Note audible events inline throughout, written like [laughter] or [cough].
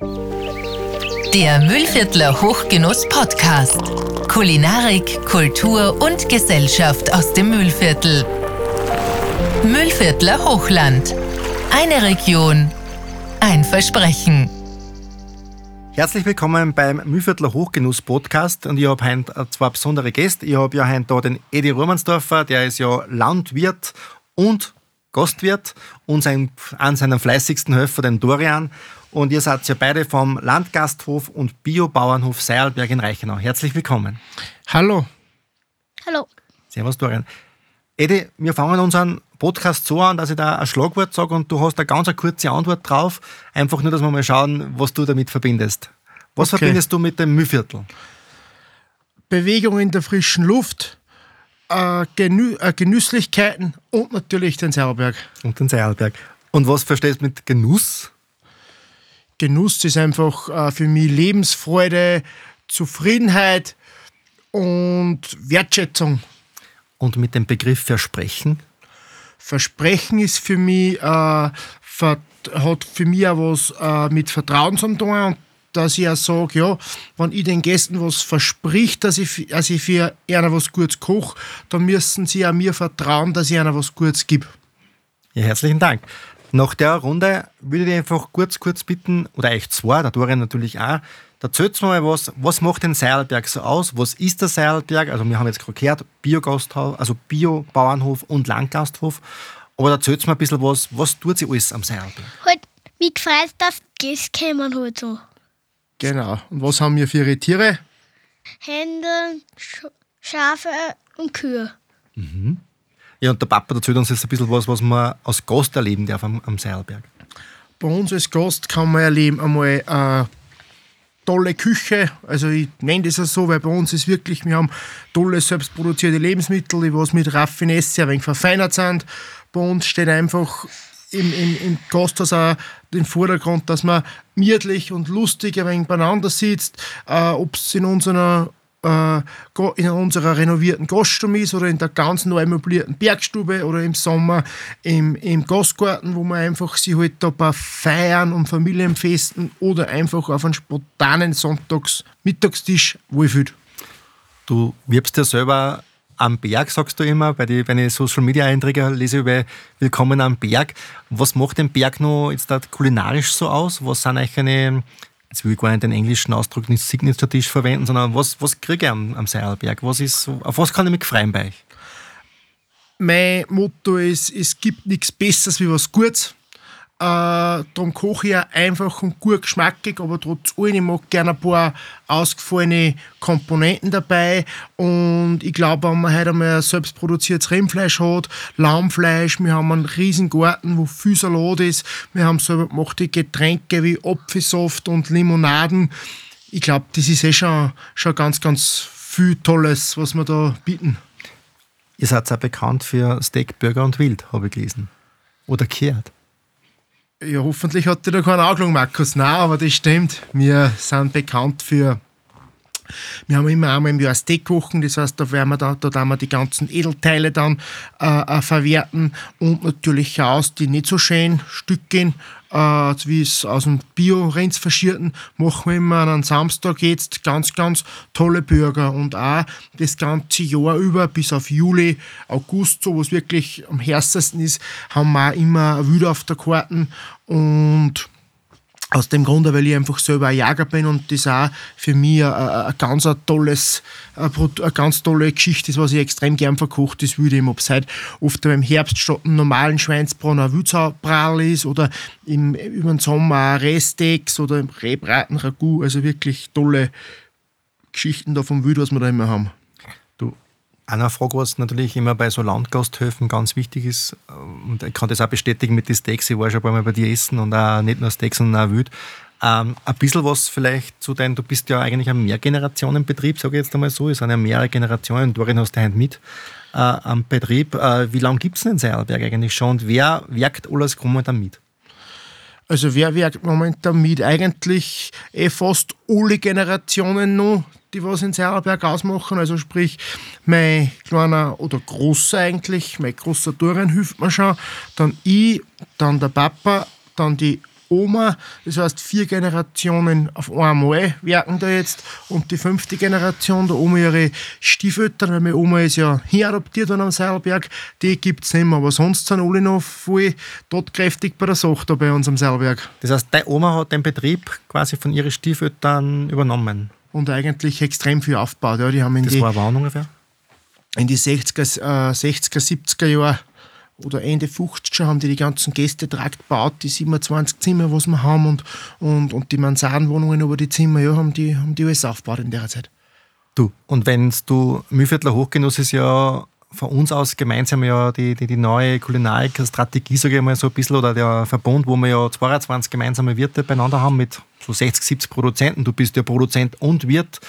Der Müllviertler Hochgenuss Podcast. Kulinarik, Kultur und Gesellschaft aus dem Müllviertel. Müllviertler Hochland. Eine Region. Ein Versprechen. Herzlich willkommen beim Mühlviertler Hochgenuss Podcast und ich habe heute zwei besondere Gäste. Ich habe ja heute da den Edi Romansdorfer, der ist ja Landwirt und Gastwirt und sein, an seinem fleißigsten Helfer, den Dorian. Und ihr seid ja beide vom Landgasthof und Biobauernhof Seilberg in Reichenau. Herzlich willkommen. Hallo. Hallo. Servus, Dorian. Edi, wir fangen unseren Podcast so an, dass ich da ein Schlagwort sage und du hast eine ganz eine kurze Antwort drauf. Einfach nur, dass wir mal schauen, was du damit verbindest. Was Okay. verbindest du mit dem Mühlviertel? Bewegung in der frischen Luft, äh, Genü äh, Genüsslichkeiten und natürlich den Sauerberg. Und den Seilberg. Und was verstehst du mit Genuss? Genuss ist einfach äh, für mich Lebensfreude, Zufriedenheit und Wertschätzung. Und mit dem Begriff Versprechen? Versprechen ist für mich, äh, hat für mich auch was äh, mit Vertrauen zu tun und dass ich auch sage, ja, wenn ich den Gästen was versprich, dass ich, dass ich für einer was Gutes koche, dann müssen sie auch mir vertrauen, dass ich einer was Gutes gebe. Ja, herzlichen Dank. Nach der Runde würde ich einfach kurz, kurz bitten, oder euch zwei, der Dorian natürlich auch, erzählt mal was, was macht den Seilberg so aus? Was ist der Seilberg? Also wir haben jetzt gerade gehört, Biogasthof, also Biobauernhof und Landgasthof. Aber erzählt mal ein bisschen was, was tut sie alles am Seilberg? Halt, wie gefreut, dass Gäste kommen halt so. Genau. Und was haben wir für ihre Tiere? Hände, Sch Schafe und Kühe. Ja, und der Papa erzählt uns jetzt ein bisschen was, was man als Gast erleben darf am, am Seilberg. Bei uns als Gast kann man erleben einmal eine tolle Küche. Also ich nenne das so, weil bei uns ist wirklich, wir haben tolle selbstproduzierte Lebensmittel, die was mit Raffinesse ein wenig verfeinert sind. Bei uns steht einfach im, im, im Gasthaus auch den Vordergrund, dass man gemütlich und lustig ein wenig beieinander sitzt, äh, ob es in unserer äh, in unserer renovierten Gaststube ist oder in der ganz neu möblierten Bergstube oder im Sommer im, im Gastgarten, wo man einfach sich halt da bei Feiern und Familienfesten oder einfach auf einen spontanen Sonntags-Mittagstisch wohlfühlt. Du wirbst ja selber am Berg, sagst du immer. Bei den bei den Social Media Einträgen lese ich über Willkommen am Berg. Was macht den Berg noch jetzt da kulinarisch so aus? Was sind eigentlich eine, jetzt will ich gar nicht den englischen Ausdruck nicht Signature-Tisch verwenden, sondern was, was kriege ich am, am Seilberg? Was ist auf was kann ich mich freuen bei euch? Mein Motto ist, es gibt nichts Besseres wie was Gutes. Äh, darum koche ich einfach und gut geschmackig, aber trotz allem, ich mag gerne ein paar ausgefallene Komponenten dabei. Und ich glaube, wenn man heute einmal ein selbstproduziertes Rindfleisch hat, Lammfleisch, wir haben einen riesen Garten, wo viel Salat ist, wir haben selber gemachte Getränke wie Apfelsaft und Limonaden. Ich glaube, das ist eh schon, schon ganz, ganz viel Tolles, was wir da bieten. Ihr seid auch bekannt für Steak, Burger und Wild, habe ich gelesen. Oder gehört. Ja, hoffentlich hat dir da keine Augen, Markus. Nein, aber das stimmt. Wir sind bekannt für. Wir haben immer einmal im Jahr kochen, das heißt, da werden wir da, da werden wir die ganzen Edelteile dann äh, äh, verwerten und natürlich aus die nicht so schönen Stückchen, äh, wie es aus dem Bio-Rinds verschierten, machen wir immer an Samstag jetzt ganz, ganz tolle Burger und auch das ganze Jahr über bis auf Juli, August, so was wirklich am härtesten ist, haben wir auch immer wieder auf der Karten und aus dem Grunde, weil ich einfach selber ein Jäger bin und das auch für mich ein, ein, ganz ein tolles, ein, eine ganz tolle Geschichte ist, was ich extrem gern verkocht, das würde ich, ob es heute oft im Herbst statt einem normalen Schweinsbraten ein Wildsauerbraten ist oder im, über den Sommer Resteaks oder im Rehbraten, Ragout, also wirklich tolle Geschichten da vom Wild, was wir da immer haben. Eine Frage, was natürlich immer bei so Landgasthöfen ganz wichtig ist, äh, und ich kann das auch bestätigen mit den Steaks, ich war schon ein paar Mal bei dir essen und auch nicht nur Steaks, sondern auch Wild. Ähm, ein bisschen was vielleicht zu deinem, du bist ja eigentlich ein Mehrgenerationenbetrieb, sage ich jetzt einmal so, es sind ja mehrere Generationen, Dorin hast du heute mit äh, am Betrieb. Äh, wie lange gibt es denn in Seilberg eigentlich schon und wer wirkt alles momentan mit? Also wer wirkt momentan mit? Eigentlich eh fast alle Generationen noch, die was in Serberberg ausmachen. Also sprich, mein kleiner oder großer eigentlich, mein großer Dorian hilft mir schon. Dann ich, dann der Papa, dann die Oma. Das heißt, vier Generationen auf einmal werken da jetzt. Und die fünfte Generation, der Oma ihre Stiefeltern, weil meine Oma ist ja hier adoptiert worden am Seilberg, die gibt es nicht mehr. Aber sonst sind alle noch voll tatkräftig bei der Sache da bei uns am Seilberg. Das heißt, deine Oma hat den Betrieb quasi von ihren Stiefeltern übernommen. Und eigentlich extrem viel aufgebaut. Ja, die haben in Das die, war wann ungefähr? in die 60er, äh, 60er 70er Jahre oder Ende 50er haben die die ganzen Gästetrakt gebaut, die 27 Zimmer, was wir haben und, und, und die Mansardenwohnungen über die Zimmer, ja, haben die, haben die alles aufgebaut in der Zeit. Du. Und wenn du, Mühlviertler Hochgenuss ist ja von uns aus gemeinsam ja die, die, die neue Kulinarik-Strategie, sage ich mal so ein bisschen, oder der Verbund, wo wir ja 22 gemeinsame Wirte beieinander haben mit so 60, 70 Produzenten. Du bist ja Produzent und Wirt.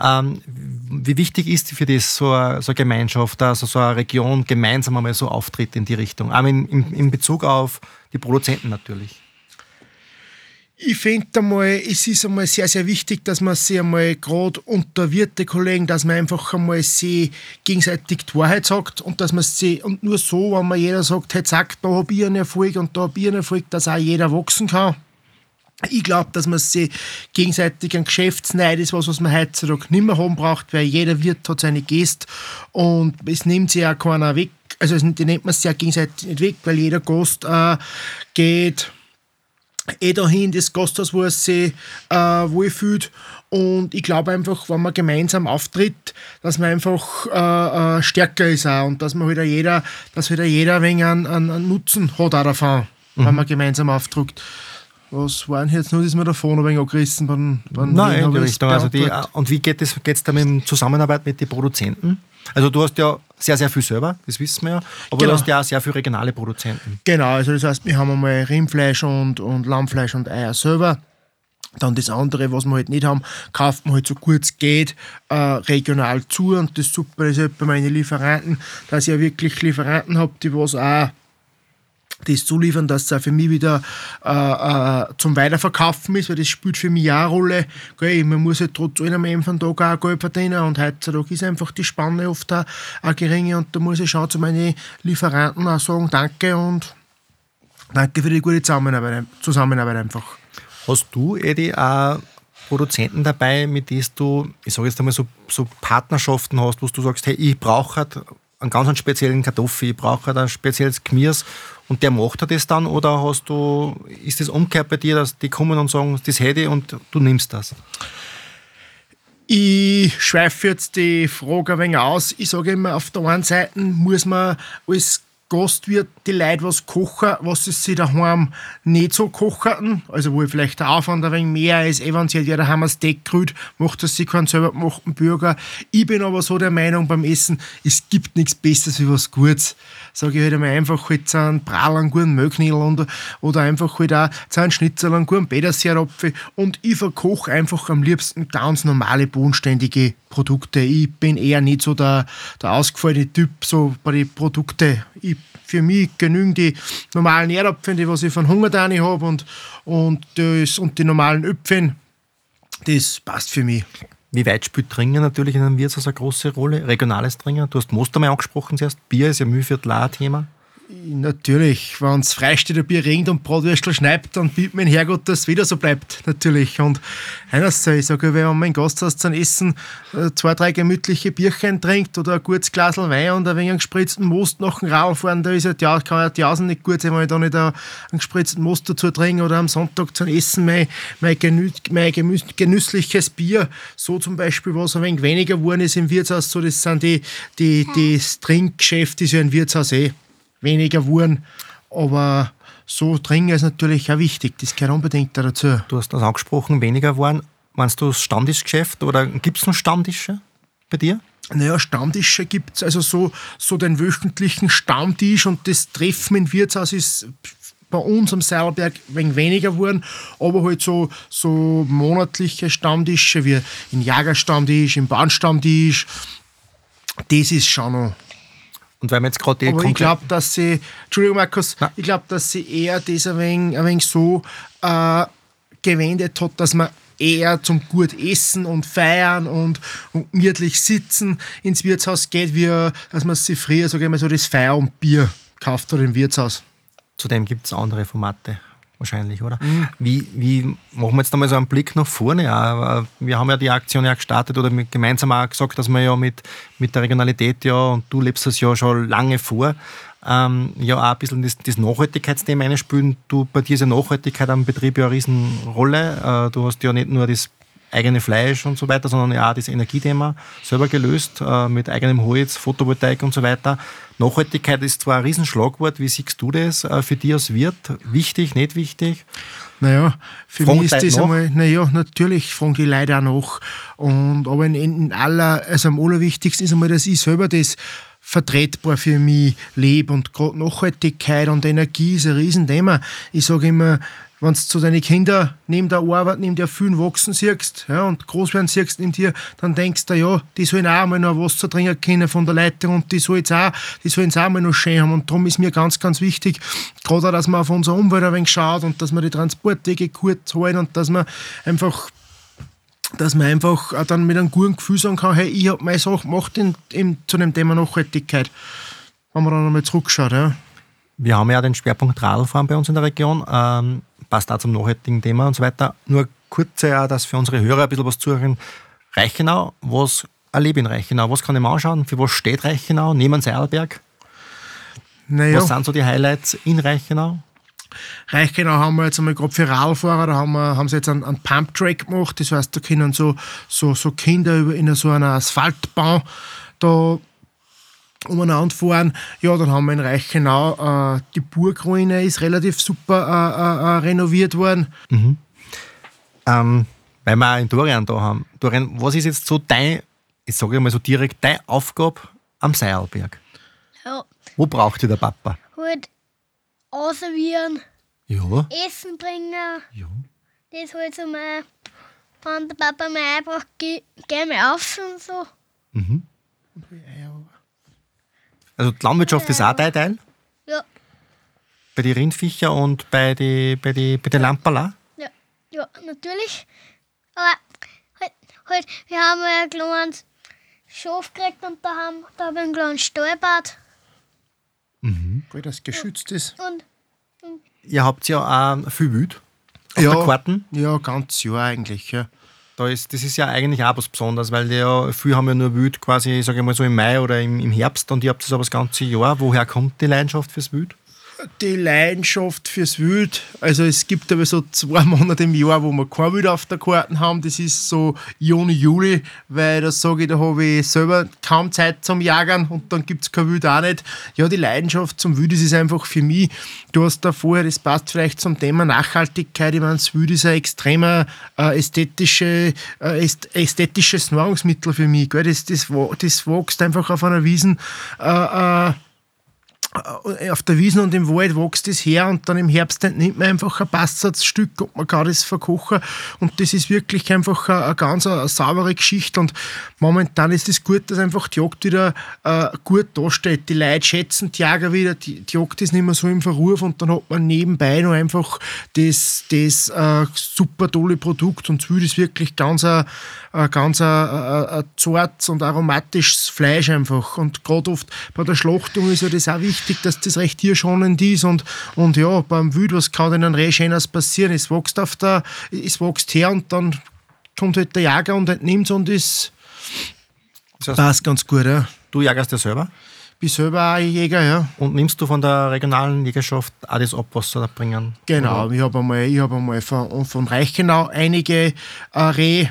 Ähm, wie wichtig ist für das so eine, so eine Gemeinschaft, also so eine Region gemeinsam einmal so auftritt in die Richtung? Auch in, in, in Bezug auf die Produzenten natürlich. Ich finde einmal, es ist einmal sehr, sehr wichtig, dass man sich einmal gerade unter Wirtekollegen, dass man einfach einmal sie gegenseitig die Wahrheit sagt und dass man sie, und nur so, wenn man jeder sagt, hey, sagt, da habe ich einen Erfolg und da habe ich einen Erfolg, dass auch jeder wachsen kann. Ich glaube, dass man sich gegenseitig ein Geschäftsneid ist, was, was man heutzutage nicht mehr haben braucht, weil jeder Wirt hat seine Gäste und es nimmt sich auch keiner weg. Also die nimmt man sich ja gegenseitig nicht weg, weil jeder Gast äh, geht eh dahin, das Gasthaus, wo er sich äh, wohlfühlt. Und ich glaube einfach, wenn man gemeinsam auftritt, dass man einfach äh, äh, stärker ist auch und dass man halt auch jeder, dass halt auch jeder ein wenig einen, einen, einen Nutzen hat auch davon, wenn man gemeinsam aufdrückt. Was war denn jetzt nur, dass wir davon ein wenig angerissen beim, beim Nein, in die Richtung. Also die, und wie geht es geht's da mit der Zusammenarbeit mit den Produzenten? Also du hast ja sehr, sehr viel selber, das wissen wir ja, aber Genau. du hast ja auch sehr viele regionale Produzenten. Genau, also das heißt, wir haben einmal Rindfleisch und, und Lammfleisch und Eier selber. Dann das andere, was wir halt nicht haben, kauft man halt so gut es geht äh, regional zu. Und das Super ist halt bei meinen Lieferanten, dass ich ja wirklich Lieferanten habe, die was auch das zuliefern, dass es auch für mich wieder äh, äh, zum Weiterverkaufen ist, weil das spielt für mich auch eine Rolle. Gell, man muss halt trotz allem am Ende vom Tag auch Geld verdienen und heutzutage ist einfach die Spanne oft auch, auch geringe und da muss ich schon zu meinen Lieferanten auch sagen, danke und danke für die gute Zusammenarbeit, Zusammenarbeit einfach. Hast du, Edi, auch Produzenten dabei, mit denen du, ich sage jetzt einmal so, so Partnerschaften hast, wo du sagst, hey, ich brauche halt einen ganz einen speziellen Kartoffel, ich brauche halt ein spezielles Gemüse und der macht halt das dann oder hast du, ist das umgekehrt bei dir, dass die kommen und sagen, das hätte ich und du nimmst das? Ich schweife jetzt die Frage ein wenig aus. Ich sage immer, auf der einen Seite muss man als Gastwirt die Leute was kochen, was sie daheim nicht so kochen. Also wo vielleicht der Aufwand ein wenig mehr ist. Sie halt ja daheim ein Steak grüht, macht das sich keinen selber gemachten Burger. Ich bin aber so der Meinung beim Essen, es gibt nichts Besseres wie was Gutes. Sage ich halt einmal einfach halt so einen Bral, einen guten Mögnil und, oder einfach halt auch so einen Schnitzel, einen guten Bedersierapfel und ich verkoche einfach am liebsten ganz normale, bodenständige Produkte. Ich bin eher nicht so der, der ausgefallene Typ so bei den Produkten. Ich, für mich genügen die normalen Erdapfeln, die was ich von Hungerdani habe und, und, und die normalen Öpfen. Das passt für mich. Wie weit spielt Trinken natürlich in einem Wirtshaus eine große Rolle? Regionales Trinken? Du hast Most einmal angesprochen zuerst. Bier ist ja Mühlviertel ein Thema. Natürlich, wenn es freisteht, ein Bier regnet und Bratwürstel schneibt, dann bietet mein Herrgott, dass es wieder so bleibt, natürlich. Und einerseits, ich sage, wenn man mein Gasthaus zum Essen äh, zwei, drei gemütliche Bierchen trinkt oder ein gutes Glas Wein und ein wenig einen gespritzten Most nach dem Rauch fahren, da ist ja, kann ja die Jausen nicht gut sein, wenn ich da nicht einen gespritzten Most dazu trinke oder am Sonntag zum Essen mein, mein, genü mein gemüs genüssliches Bier, so zum Beispiel, was ein wenig weniger geworden ist im Wirtshaus, so das sind die, die, die das Trinkgeschäft ist ja ein Wirtshaus eh weniger wurden. Aber so trinken ist natürlich auch wichtig. Das gehört unbedingt dazu. Du hast das angesprochen, weniger waren. Meinst du das Stammtischgeschäft oder gibt es noch Stammtische bei dir? Naja, Stammtische gibt es, also so, so den wöchentlichen Stammtisch und das Treffen im Wirtshaus ist bei uns am Seilberg wenig weniger geworden, aber halt so, so monatliche Stammtische wie im Jagerstammtisch, im Bahnstammtisch, das ist schon noch Und weil wir jetzt gerade die Aber ich glaube, dass sie, Entschuldigung Markus, Ja. ich glaube, dass sie eher das ein wenig, ein wenig so äh, gewendet hat, dass man eher zum gut essen und feiern und, und gemütlich sitzen ins Wirtshaus geht, wie dass man sich früher, sage ich mal, so das Feier und Bier kauft hat im Wirtshaus. Zudem gibt es andere Formate. Wahrscheinlich, oder? Mhm. Wie, wie machen wir jetzt einmal so einen Blick nach vorne? Ja, wir haben ja die Aktion ja gestartet oder gemeinsam auch gesagt, dass wir ja mit, mit der Regionalität ja, und du lebst das ja schon lange vor, ähm, ja auch ein bisschen das, das Nachhaltigkeitsthema einspielen. Du, bei dir ist ja Nachhaltigkeit am Betrieb ja eine Riesenrolle. Äh, du hast ja nicht nur das eigene Fleisch und so weiter, sondern ja auch das Energiethema selber gelöst äh, mit eigenem Holz, Photovoltaik und so weiter. Nachhaltigkeit ist zwar ein Riesenschlagwort. Wie siehst du das äh, für dich als Wirt? Wichtig, nicht wichtig? Naja, für Fragen mich ist das einmal, naja, natürlich fragen die Leute auch nach. Und, aber in, in aller, also am allerwichtigsten ist einmal, dass ich selber das vertretbar für mich lebe. Und gerade Nachhaltigkeit und Energie ist ein Riesenthema. Ich sage immer, wenn du zu deinen Kindern neben der Arbeit, neben der vielen wachsen siehst ja, und groß werden siehst in dir, dann denkst du, ja, die sollen auch mal noch was zu trinken können von der Leitung und die sollen es auch, es auch mal noch schön haben. Und darum ist mir ganz, ganz wichtig, gerade dass man auf unsere Umwelt ein wenig schaut und dass man die Transportwege kurz halten und dass man einfach dass man einfach dann mit einem guten Gefühl sagen kann, hey, ich habe meine Sache gemacht in, in, zu dem Thema Nachhaltigkeit. Wenn man dann nochmal zurückschaut. Ja. Wir haben ja den Schwerpunkt Radlfahren bei uns in der Region. Ähm, passt da zum nachhaltigen Thema und so weiter. Nur kurz, ja, dass für unsere Hörer ein bisschen was zuhören. Reichenau, was erlebe ich in Reichenau? Was kann ich mir anschauen? Für was steht Reichenau? Neben Seilberg? Naja. Was sind so die Highlights in Reichenau? Reichenau haben wir jetzt einmal gerade für Radfahrer, da haben, wir, haben sie jetzt einen, einen Pump-Track gemacht. Das heißt, da können so, so, so Kinder in so einer Asphaltbahn da umeinander fahren. Ja, dann haben wir in Reichenau äh, die Burgruine ist relativ super äh, äh, äh, renoviert worden. Mhm. Ähm, weil wir auch in Dorian da haben. Dorian, was ist jetzt so dein, ich sage mal so direkt, deine Aufgabe am Seilberg? Ja. Wo braucht ihr der Papa? Halt ausservieren. Ja. Essen bringen. Ja. Das halt so mal, wenn der Papa mir einbraucht, geh, geh mal auf und so. Mhm. Also die Landwirtschaft ist auch dein Teil? Ja. Bei den Rindviecher und bei den bei die, bei die Lamperla? Ja. ja, natürlich. Aber halt, halt, wir haben ja ein kleines Schaf gekriegt und da haben da hab ich einen kleinen Stallbad. Mhm. Weil das geschützt ist. Und, und Ihr habt ja auch viel Wild auf ja, der Karten? Ja, ganz Jahr eigentlich, ja. Da ist, das ist ja eigentlich auch was Besonderes, weil ja, viele haben ja nur Wild quasi, sage ich mal so im Mai oder im, im Herbst und ihr habt das aber das ganze Jahr. Woher kommt die Leidenschaft fürs Wild? Die Leidenschaft fürs Wild. Also es gibt aber so zwei [laughs] Monate im Jahr, wo wir kein Wild auf der Karte haben. Das ist so Juni, Juli, weil da sage ich, da habe ich selber kaum Zeit zum Jagern und dann gibt es kein Wild auch nicht. Ja, die Leidenschaft zum Wild, das ist einfach für mich, du hast da vorher, das passt vielleicht zum Thema Nachhaltigkeit. Ich meine, das Wild ist ein extremer äh, ästhetische, äh, ästhetisches Nahrungsmittel für mich. Das, das, das wächst einfach auf einer Wiesen. Äh, äh, auf der Wiese und im Wald wächst es her und dann im Herbst nimmt man einfach ein Passsatzstück und man kann das verkochen. Und das ist wirklich einfach eine, ganz eine, saubere Geschichte. Und momentan ist es das gut, dass einfach die Jagd wieder äh, gut dasteht. Die Leute schätzen die Jäger wieder, die, die Jagd ist nicht mehr so im Verruf und dann hat man nebenbei noch einfach das, das äh, super tolle Produkt. Und das ist wirklich ganz ein, ein ganz ein, ein, ein zartes und aromatisches Fleisch einfach. Und gerade oft bei der Schlachtung ist ja das auch wichtig, wichtig, dass das recht tierschonend ist und, und ja, beim Wild, was kann denn ein Reh Schönes passieren? Es wächst auf der, es wächst her und dann kommt halt der Jäger und entnimmt es und es das heißt, passt ganz gut. Ja. Du jagst ja selber? bin selber auch Jäger, ja. Und nimmst du von der regionalen Jägerschaft auch das ab, was sie da bringen? Genau, oder? ich habe einmal, hab einmal von, von Reichenau einige äh, Reh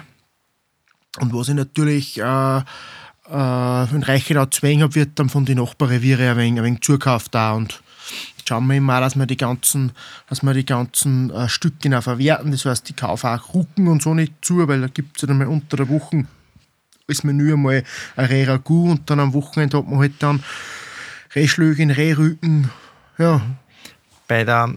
und was ich natürlich äh, äh, in Reichenau habe, wird dann von den Nachbarreviere ein wenig, ein wenig zukauft da und schauen wir immer, dass wir die ganzen, dass wir die ganzen äh, Stücke auch verwerten. Das heißt, ich kaufe auch Rucken und so nicht zu, weil da gibt es ja dann mal unter der Woche als Menü einmal ein Reh-Ragout und dann am Wochenende hat man halt dann Rehschlögen, Rehrücken, ja. Bei der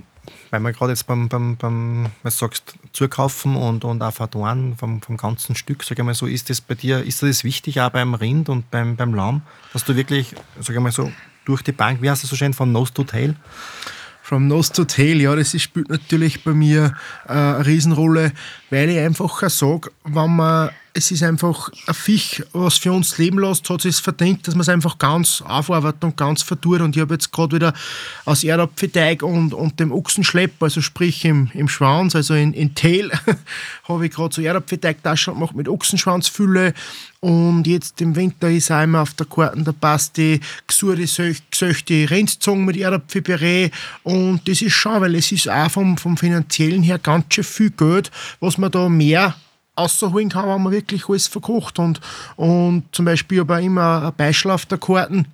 weil wir gerade jetzt beim, beim, beim was sagst, zukaufen und, und auch verdorren vom, vom ganzen Stück, sage ich mal so, ist das bei dir, ist das wichtig auch beim Rind und beim, beim Lamm, dass du wirklich, sage ich mal so, durch die Bank, wie heißt das so schön, von Nose to Tail? From Nose to Tail, ja, das spielt natürlich bei mir äh, eine Riesenrolle, weil ich einfach sage, wenn man es ist einfach ein Fisch, was für uns leben lässt, hat es verdient, dass man es einfach ganz aufarbeitet und ganz verdurrt. Und ich habe jetzt gerade wieder aus Erdapfelteig und, und dem Ochsenschlepp, also sprich im, im Schwanz, also in, in Tail, [laughs] habe ich gerade so Erdapfelteigtaschen gemacht mit Ochsenschwanzfülle. Und jetzt im Winter ist einmal auf der Karte, da passt die gesuchte, gesöchte Rindzunge mit Erdapfelpüree. Und das ist schon, weil es ist auch vom, vom finanziellen her ganz schön viel Geld, was man da mehr rausholen kann, wenn man wirklich alles verkocht. Und, und zum Beispiel aber immer ein Beispiel auf der Karten,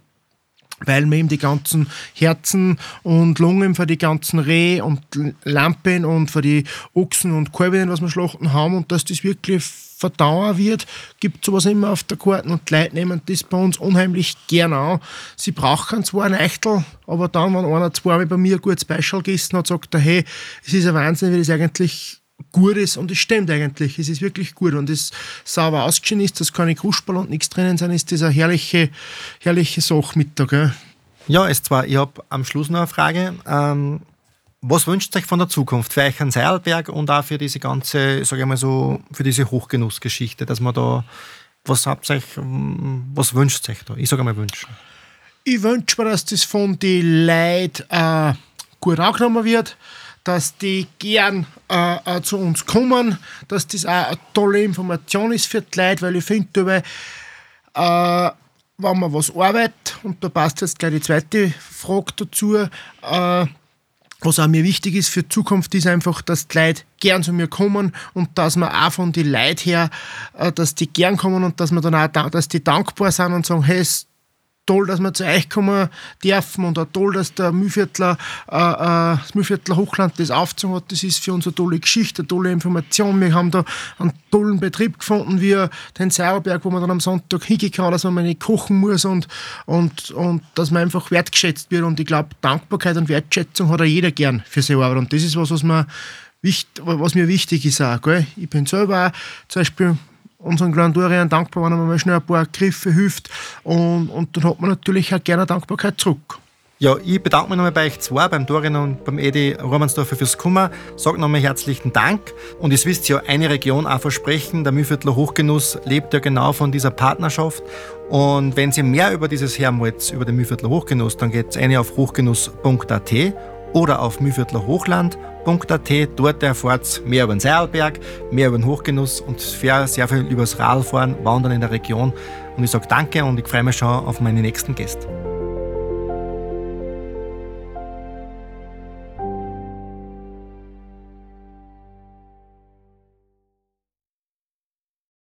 weil wir eben die ganzen Herzen und Lungen für die ganzen Reh und Lampen und für die Ochsen und Kalbinnen, was wir schlachten haben und dass das wirklich verdauern wird, gibt sowas immer auf der Karten und die Leute nehmen das bei uns unheimlich gern an. Sie brauchen zwar ein Eichtel, aber dann, wenn einer zweimal bei mir ein gutes Beispiel gegessen hat, sagt er, hey, es ist ein Wahnsinn, wie das eigentlich gut ist und es stimmt eigentlich, es ist wirklich gut und es sauber ausgeschieden ist, dass keine Krusperl und nichts drinnen sind, ist das eine herrliche, herrliche Sache Mittag. Gell? Ja, ist zwar, ich habe am Schluss noch eine Frage. Ähm, was wünscht euch von der Zukunft für euch an Seilberg und auch für diese ganze, sage ich mal so, für diese Hochgenussgeschichte, dass man da, was habt euch, was wünscht euch da? Ich sage mal wünschen. Ich wünsche mir, dass das von den Leuten äh, gut angenommen wird, dass die gern äh, äh, zu uns kommen, dass das auch eine tolle Information ist für die Leute, weil ich finde, äh, wenn man was arbeitet, und da passt jetzt gleich die zweite Frage dazu, äh, was auch mir wichtig ist für die Zukunft, ist einfach, dass die Leute gern zu mir kommen und dass man auch von den Leuten her, äh, dass die gern kommen und dass man dann auch, dass die dankbar sind und sagen, hey, toll, dass wir zu euch kommen dürfen und auch toll, dass der Mühlviertler, äh, äh, das Mühlviertler Hochland das aufgezogen hat. Das ist für uns eine tolle Geschichte, eine tolle Information. Wir haben da einen tollen Betrieb gefunden, wie den Sauerberg, wo man dann am Sonntag hingehen kann, dass man nicht kochen muss und, und, und dass man einfach wertgeschätzt wird. Und ich glaube, Dankbarkeit und Wertschätzung hat auch jeder gern für seine Arbeit. Und das ist was, was mir, was mir wichtig ist auch. Gell? Ich bin selber auch zum Beispiel unseren kleinen Dorian dankbar, wenn er mal schnell ein paar Griffe hilft. Und, und dann hat man natürlich auch gerne Dankbarkeit zurück. Ja, ich bedanke mich nochmal bei euch zwei, beim Dorian und beim Edi Romansdorfer fürs Kummer. Sag nochmal herzlichen Dank. Und es wisst ja, eine Region auch versprechen, der Mühlviertler Hochgenuss lebt ja genau von dieser Partnerschaft. Und wenn Sie mehr über dieses Hermholz, über den Mühlviertler Hochgenuss, dann geht es eine auf hochgenuss.at oder auf mühlviertlerhochland.at. Dort erfahrt ihr mehr über den Seilberg, mehr über den Hochgenuss und sehr viel über das Radfahren, Wandern in der Region. Und ich sage danke und ich freue mich schon auf meine nächsten Gäste.